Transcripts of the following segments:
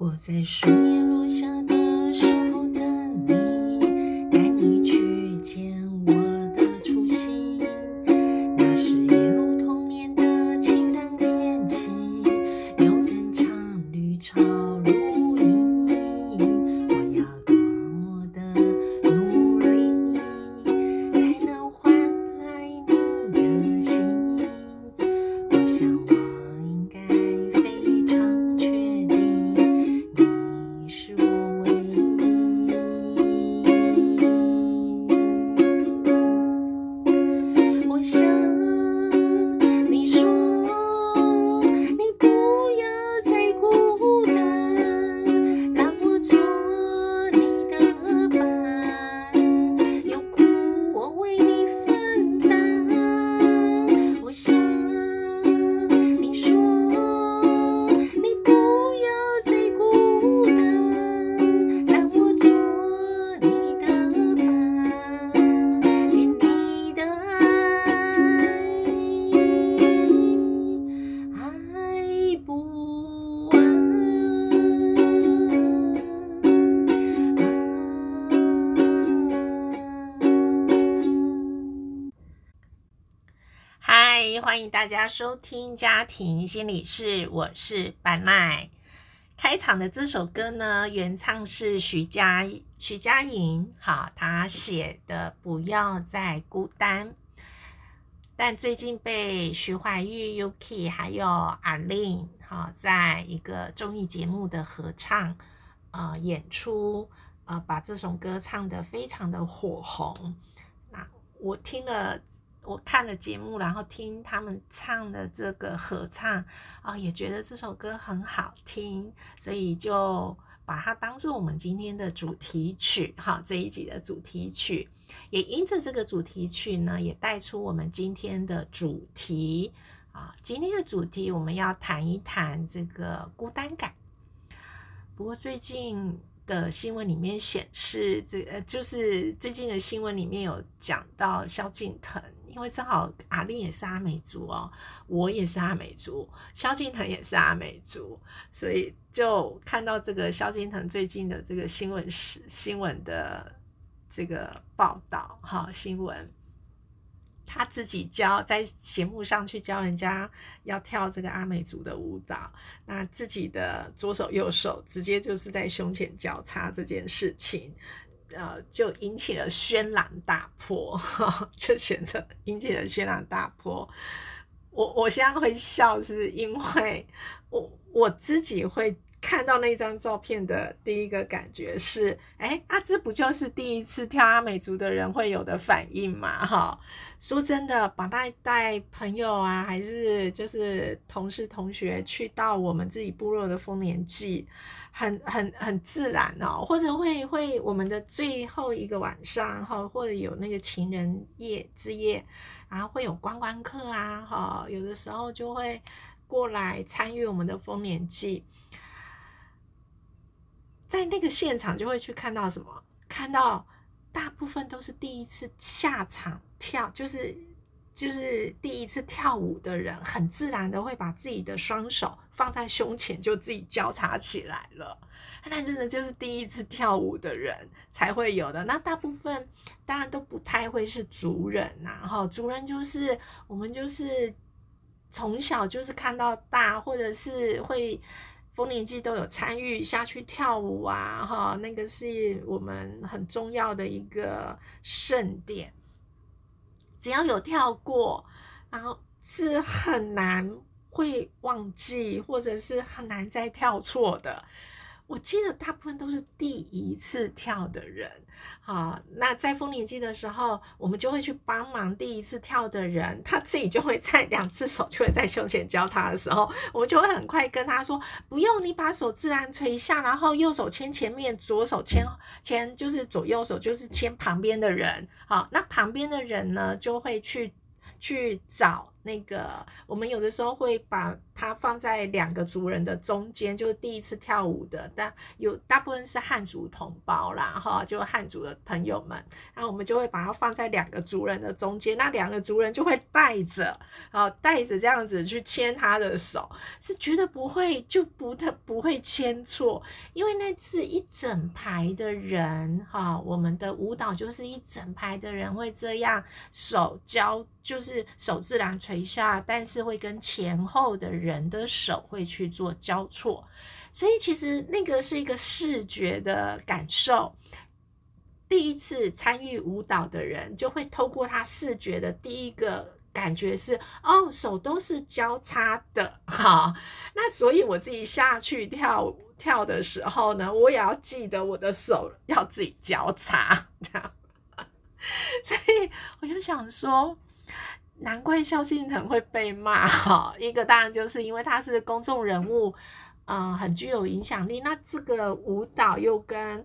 我在树叶落下的欢迎大家收听家庭心理室，我是板奈。开场的这首歌呢，原唱是徐佳徐佳莹，好，她写的《不要再孤单》，但最近被徐怀钰、Yuki 还有阿令，好，在一个综艺节目的合唱，呃，演出，呃，把这首歌唱得非常的火红。那我听了。我看了节目，然后听他们唱的这个合唱啊、也觉得这首歌很好听，所以就把它当做我们今天的主题曲，哈，这一集的主题曲。也因着这个主题曲呢，也带出我们今天的主题啊。今天的主题我们要谈一谈这个孤单感。不过最近的新闻里面显示，这呃就是最近的新闻里面有讲到萧敬腾。因为正好阿令也是阿美族哦，我也是阿美族，萧敬腾也是阿美族，所以就看到这个萧敬腾最近的这个新闻是新闻的这个报道哈，新闻他自己教在节目上去教人家要跳这个阿美族的舞蹈，那自己的左手右手直接就是在胸前交叉这件事情。呃，就引起了轩然大波，就选择引起了轩然大波。我我现在会笑，是因为我我自己会看到那张照片的第一个感觉是，哎，阿芝不就是第一次跳阿美族的人会有的反应嘛？哈，说真的，把那带朋友啊，还是就是同事同学去到我们自己部落的丰年祭。很很很自然哦，或者会会我们的最后一个晚上哈，或者有那个情人夜之夜，然后会有观光客啊哈，有的时候就会过来参与我们的丰年祭，在那个现场就会去看到什么？看到大部分都是第一次下场跳，就是就是第一次跳舞的人，很自然的会把自己的双手。放在胸前就自己交叉起来了，那真的就是第一次跳舞的人才会有的。那大部分当然都不太会是族人呐，哈，族人就是我们就是从小就是看到大，或者是会丰年祭都有参与下去跳舞啊，哈，那个是我们很重要的一个盛典，只要有跳过，然后是很难。会忘记，或者是很难再跳错的。我记得大部分都是第一次跳的人，好，那在丰年祭的时候，我们就会去帮忙第一次跳的人，他自己就会在两只手就会在胸前交叉的时候，我就会很快跟他说，不用你把手自然垂下，然后右手牵前面，左手牵牵就是左右手就是牵旁边的人，好，那旁边的人呢就会去去找。那个我们有的时候会把它放在两个族人的中间，就是第一次跳舞的，但有大部分是汉族同胞啦，哈，就汉族的朋友们，那我们就会把它放在两个族人的中间，那两个族人就会带着，啊，带着这样子去牵他的手，是绝对不会就不太不会牵错，因为那是一整排的人，哈，我们的舞蹈就是一整排的人会这样手交。就是手自然垂下，但是会跟前后的人的手会去做交错，所以其实那个是一个视觉的感受。第一次参与舞蹈的人就会透过他视觉的第一个感觉是，哦，手都是交叉的，哈。那所以我自己下去跳跳的时候呢，我也要记得我的手要自己交叉，这样。所以我就想说。难怪萧敬腾会被骂哈，一个当然就是因为他是公众人物，嗯，很具有影响力。那这个舞蹈又跟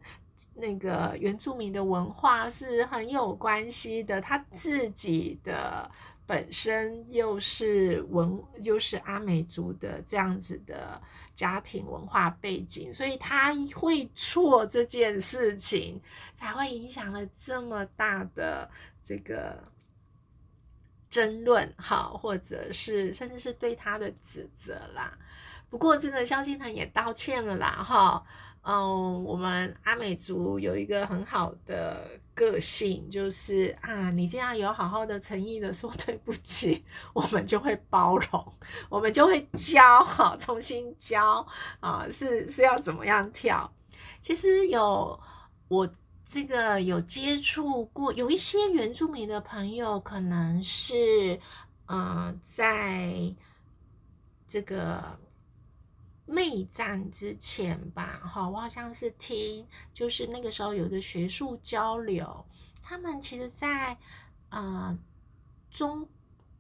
那个原住民的文化是很有关系的，他自己的本身又是文，又是阿美族的这样子的家庭文化背景，所以他会错这件事情，才会影响了这么大的这个。争论哈，或者是甚至是对他的指责啦。不过这个萧敬腾也道歉了啦哈。嗯，我们阿美族有一个很好的个性，就是啊，你这样有好好的诚意的说对不起，我们就会包容，我们就会教哈，重新教啊，是是要怎么样跳？其实有我。这个有接触过，有一些原住民的朋友，可能是，呃，在这个内战之前吧，哈，我好像是听，就是那个时候有一个学术交流，他们其实，在呃中。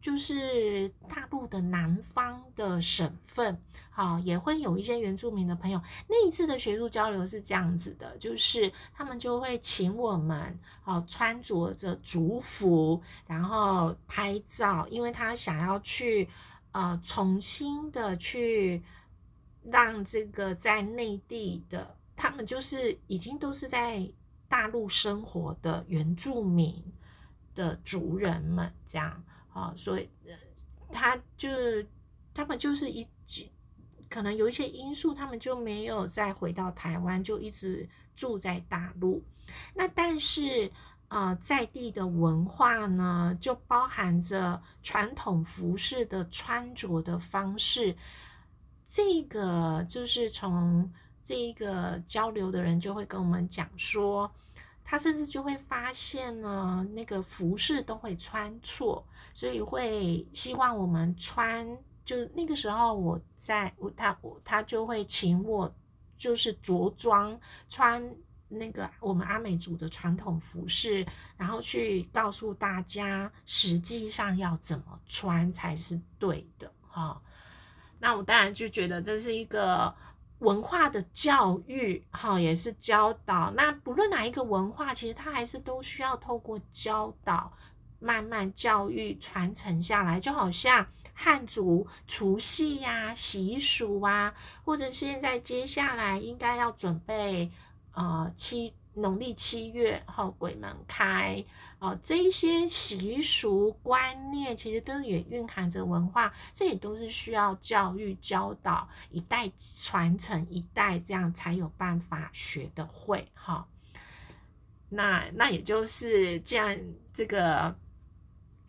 就是大陆的南方的省份，好，也会有一些原住民的朋友。那一次的学术交流是这样子的，就是他们就会请我们，好，穿着着族服，然后拍照，因为他想要去，呃，重新的去让这个在内地的，他们就是已经都是在大陆生活的原住民的族人们，这样。啊，所以，他就他们就是一，可能有一些因素，他们就没有再回到台湾，就一直住在大陆。那但是啊，在地的文化呢，就包含着传统服饰的穿着的方式。这个就是从这一个交流的人就会跟我们讲说。他甚至就会发现呢，那个服饰都会穿错，所以会希望我们穿。就那个时候，我在我他我他就会请我，就是着装穿那个我们阿美族的传统服饰，然后去告诉大家实际上要怎么穿才是对的哈。那我当然就觉得这是一个。文化的教育，哈，也是教导。那不论哪一个文化，其实它还是都需要透过教导，慢慢教育传承下来。就好像汉族除夕呀、习俗啊，或者现在接下来应该要准备，呃，七。农历七月后鬼门开哦，这一些习俗观念其实都也蕴含着文化，这也都是需要教育教导一代传承一代，这样才有办法学得会哈。那那也就是这样，这个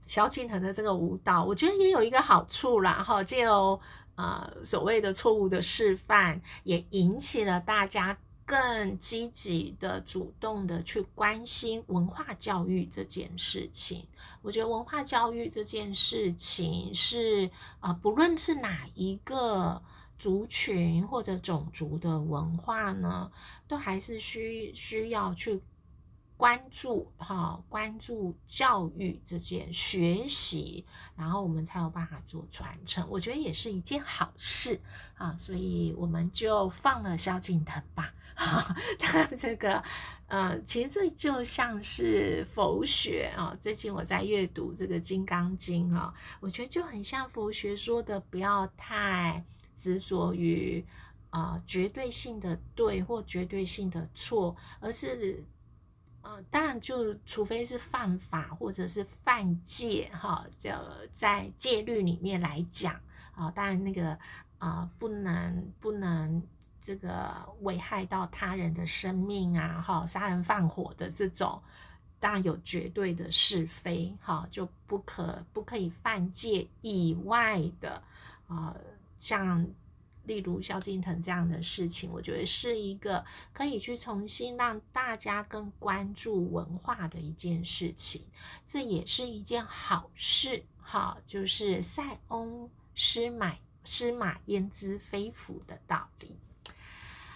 萧敬腾的这个舞蹈，我觉得也有一个好处啦哈，就呃所谓的错误的示范，也引起了大家。更积极的、主动的去关心文化教育这件事情，我觉得文化教育这件事情是啊，不论是哪一个族群或者种族的文化呢，都还是需需要去关注哈，关注教育这件学习，然后我们才有办法做传承。我觉得也是一件好事啊，所以我们就放了萧敬腾吧。哈，他这个，呃，其实这就像是佛学啊。最近我在阅读这个《金刚经》啊，我觉得就很像佛学说的，不要太执着于啊绝对性的对或绝对性的错，而是。呃，当然，就除非是犯法或者是犯戒，哈，就在戒律里面来讲，啊，当然那个啊，不能不能这个危害到他人的生命啊，哈，杀人放火的这种，当然有绝对的是非，哈，就不可不可以犯戒以外的，啊，像。例如萧敬腾这样的事情，我觉得是一个可以去重新让大家更关注文化的一件事情，这也是一件好事。哈，就是塞翁失马失马焉知非福的道理。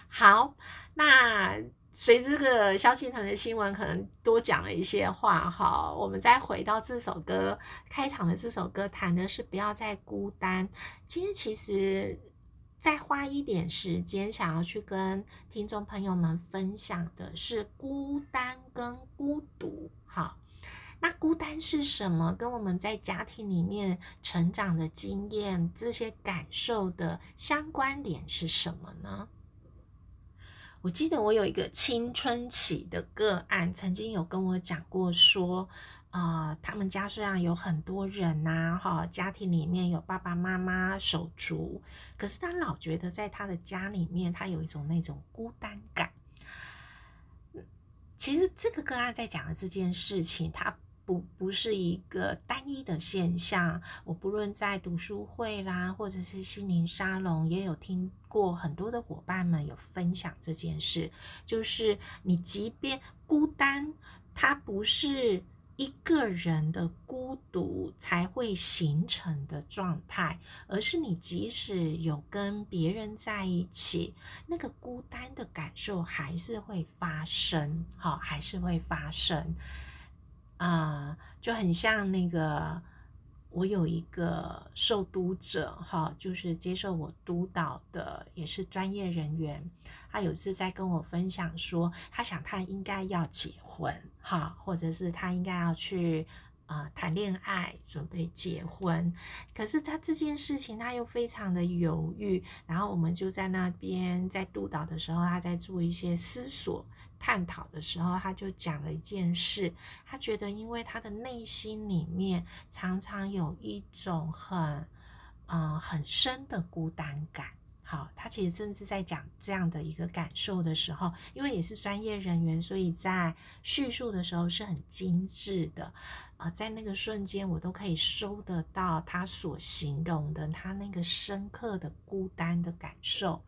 好，那随这个萧敬腾的新闻，可能多讲了一些话。哈，我们再回到这首歌开场的这首歌，谈的是不要再孤单。今天其实。再花一点时间，想要去跟听众朋友们分享的是孤单跟孤独。好，那孤单是什么？跟我们在家庭里面成长的经验、这些感受的相关联是什么呢？我记得我有一个青春期的个案，曾经有跟我讲过说。啊，他们家虽然有很多人呐，哈，家庭里面有爸爸妈妈手足，可是他老觉得在他的家里面，他有一种那种孤单感。其实这个个案在讲的这件事情，它不不是一个单一的现象。我不论在读书会啦，或者是心灵沙龙，也有听过很多的伙伴们有分享这件事，就是你即便孤单，它不是。一个人的孤独才会形成的状态，而是你即使有跟别人在一起，那个孤单的感受还是会发生，好，还是会发生，啊，就很像那个。我有一个受督者，哈，就是接受我督导的，也是专业人员。他有一次在跟我分享说，他想他应该要结婚，哈，或者是他应该要去啊谈恋爱，准备结婚。可是他这件事情他又非常的犹豫。然后我们就在那边在督导的时候，他在做一些思索。探讨的时候，他就讲了一件事。他觉得，因为他的内心里面常常有一种很，嗯，很深的孤单感。好，他其实正是在讲这样的一个感受的时候，因为也是专业人员，所以在叙述的时候是很精致的。啊，在那个瞬间，我都可以收得到他所形容的他那个深刻的孤单的感受。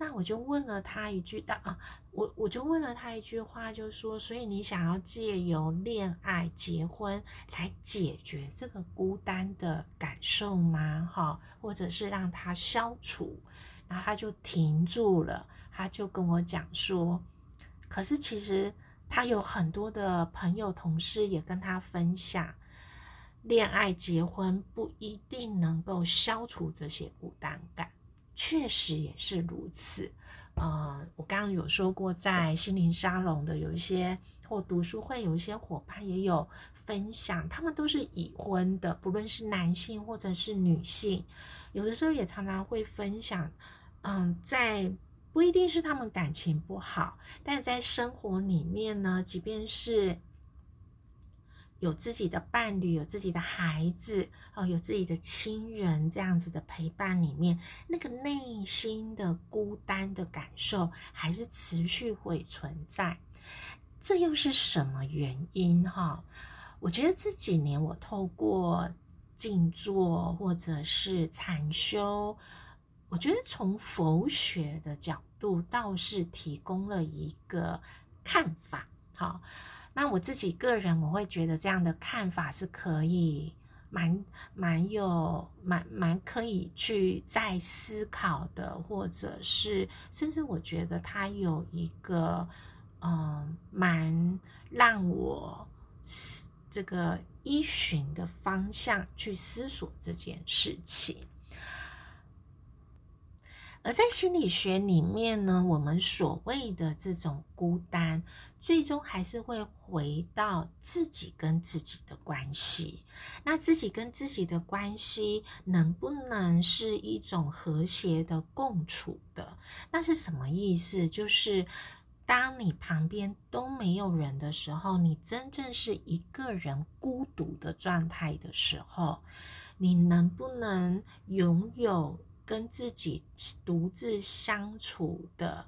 那我就问了他一句，啊，我我就问了他一句话，就说，所以你想要借由恋爱、结婚来解决这个孤单的感受吗？哈，或者是让他消除？然后他就停住了，他就跟我讲说，可是其实他有很多的朋友、同事也跟他分享，恋爱、结婚不一定能够消除这些孤单感。确实也是如此，呃，我刚刚有说过，在心灵沙龙的有一些或读书会有一些伙伴也有分享，他们都是已婚的，不论是男性或者是女性，有的时候也常常会分享，嗯，在不一定是他们感情不好，但在生活里面呢，即便是。有自己的伴侣，有自己的孩子，哦，有自己的亲人，这样子的陪伴里面，那个内心的孤单的感受还是持续会存在。这又是什么原因？哈，我觉得这几年我透过静坐或者是禅修，我觉得从佛学的角度倒是提供了一个看法。好。那我自己个人，我会觉得这样的看法是可以蛮蛮有蛮蛮可以去再思考的，或者是甚至我觉得它有一个嗯蛮让我这个依循的方向去思索这件事情。而在心理学里面呢，我们所谓的这种孤单，最终还是会回到自己跟自己的关系。那自己跟自己的关系能不能是一种和谐的共处的？那是什么意思？就是当你旁边都没有人的时候，你真正是一个人孤独的状态的时候，你能不能拥有？跟自己独自相处的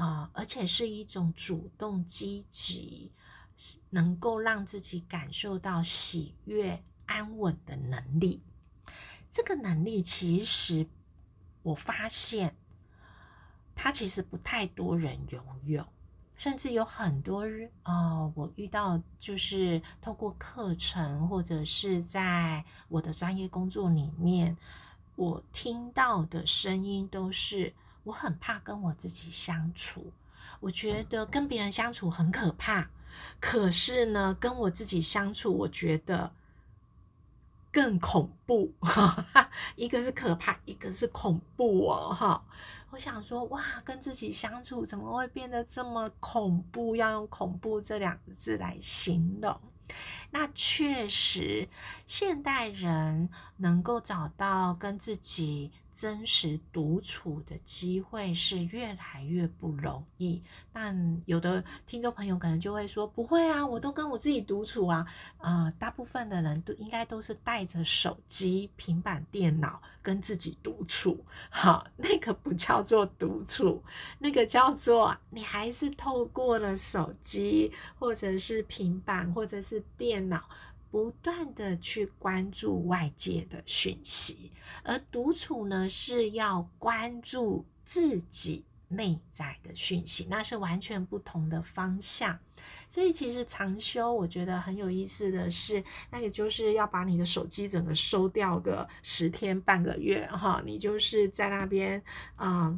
啊，而且是一种主动积极，能够让自己感受到喜悦安稳的能力。这个能力其实我发现，它其实不太多人拥有，甚至有很多人哦，我遇到就是透过课程或者是在我的专业工作里面。我听到的声音都是，我很怕跟我自己相处，我觉得跟别人相处很可怕，可是呢，跟我自己相处，我觉得更恐怖。一个是可怕，一个是恐怖哦，哈！我想说，哇，跟自己相处怎么会变得这么恐怖？要用恐怖这两个字来形容。那确实，现代人能够找到跟自己。真实独处的机会是越来越不容易，但有的听众朋友可能就会说：“不会啊，我都跟我自己独处啊。”啊，大部分的人都应该都是带着手机、平板电脑跟自己独处。好，那个不叫做独处，那个叫做你还是透过了手机，或者是平板，或者是电脑。不断的去关注外界的讯息，而独处呢是要关注自己内在的讯息，那是完全不同的方向。所以其实长修，我觉得很有意思的是，那也就是要把你的手机整个收掉个十天半个月哈，你就是在那边啊，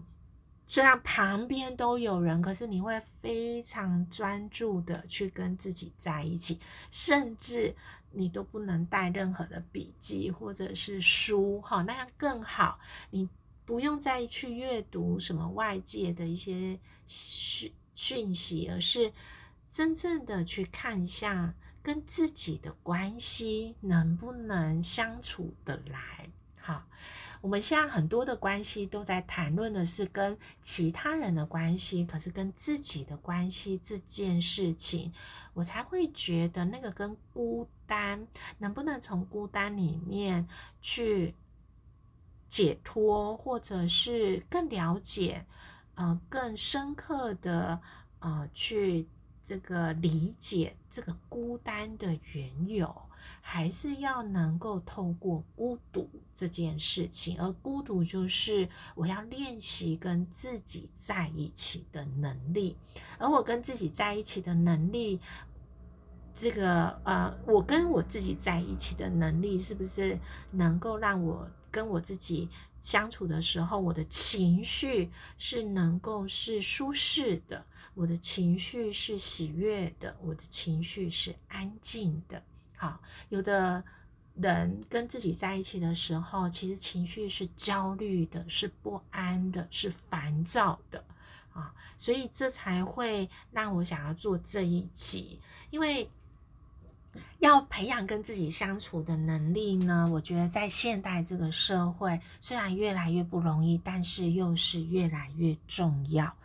虽然旁边都有人，可是你会非常专注的去跟自己在一起，甚至。你都不能带任何的笔记或者是书，哈，那样更好。你不用再去阅读什么外界的一些讯讯息，而是真正的去看一下跟自己的关系能不能相处得来，好。我们现在很多的关系都在谈论的是跟其他人的关系，可是跟自己的关系这件事情，我才会觉得那个跟孤单能不能从孤单里面去解脱，或者是更了解，呃，更深刻的呃去这个理解这个孤单的缘由。还是要能够透过孤独这件事情，而孤独就是我要练习跟自己在一起的能力，而我跟自己在一起的能力，这个呃，我跟我自己在一起的能力，是不是能够让我跟我自己相处的时候，我的情绪是能够是舒适的，我的情绪是喜悦的，我的情绪是安静的。好，有的人跟自己在一起的时候，其实情绪是焦虑的，是不安的，是烦躁的啊，所以这才会让我想要做这一集，因为要培养跟自己相处的能力呢，我觉得在现代这个社会，虽然越来越不容易，但是又是越来越重要。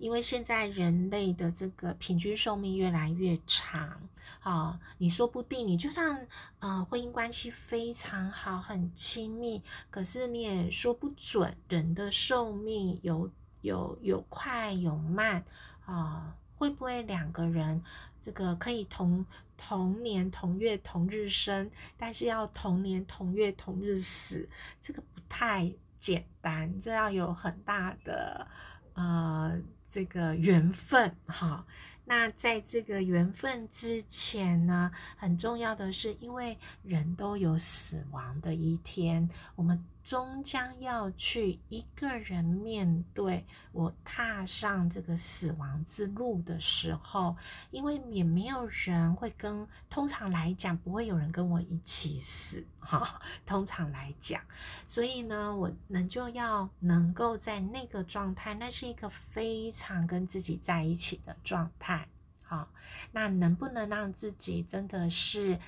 因为现在人类的这个平均寿命越来越长，啊，你说不定你就算啊婚姻关系非常好很亲密，可是你也说不准人的寿命有有有快有慢啊，会不会两个人这个可以同同年同月同日生，但是要同年同月同日死，这个不太简单，这要有很大的呃。这个缘分哈，那在这个缘分之前呢，很重要的是，因为人都有死亡的一天，我们终将要去一个人面对我踏上这个死亡之路的时候，因为也没有人会跟，通常来讲不会有人跟我一起死哈。通常来讲，所以呢，我能就要能够在那个状态，那是一个非常跟自己在一起的状态。好，那能不能让自己真的是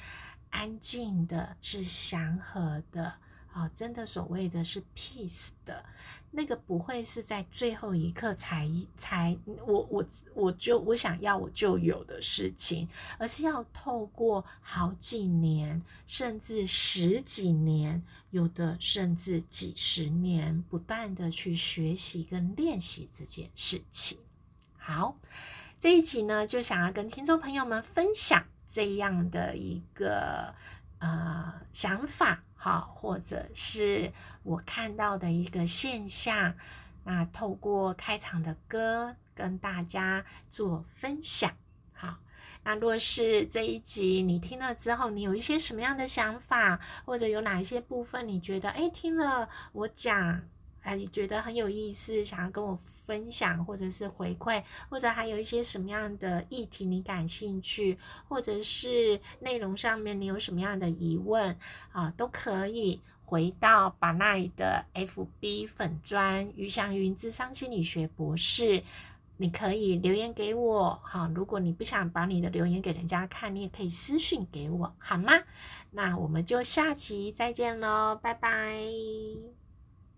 安静的，是祥和的？啊，真的所谓的是 peace 的那个，不会是在最后一刻才才我我我就我想要我就有的事情，而是要透过好几年，甚至十几年，有的甚至几十年，不断的去学习跟练习这件事情。好，这一集呢，就想要跟听众朋友们分享这样的一个呃想法。好，或者是我看到的一个现象，那透过开场的歌跟大家做分享。好，那若是这一集你听了之后，你有一些什么样的想法，或者有哪一些部分你觉得，哎，听了我讲。哎，你觉得很有意思，想要跟我分享，或者是回馈，或者还有一些什么样的议题你感兴趣，或者是内容上面你有什么样的疑问啊，都可以回到把奈的 FB 粉砖于祥云智商心理学博士，你可以留言给我哈。如果你不想把你的留言给人家看，你也可以私讯给我，好吗？那我们就下期再见喽，拜拜。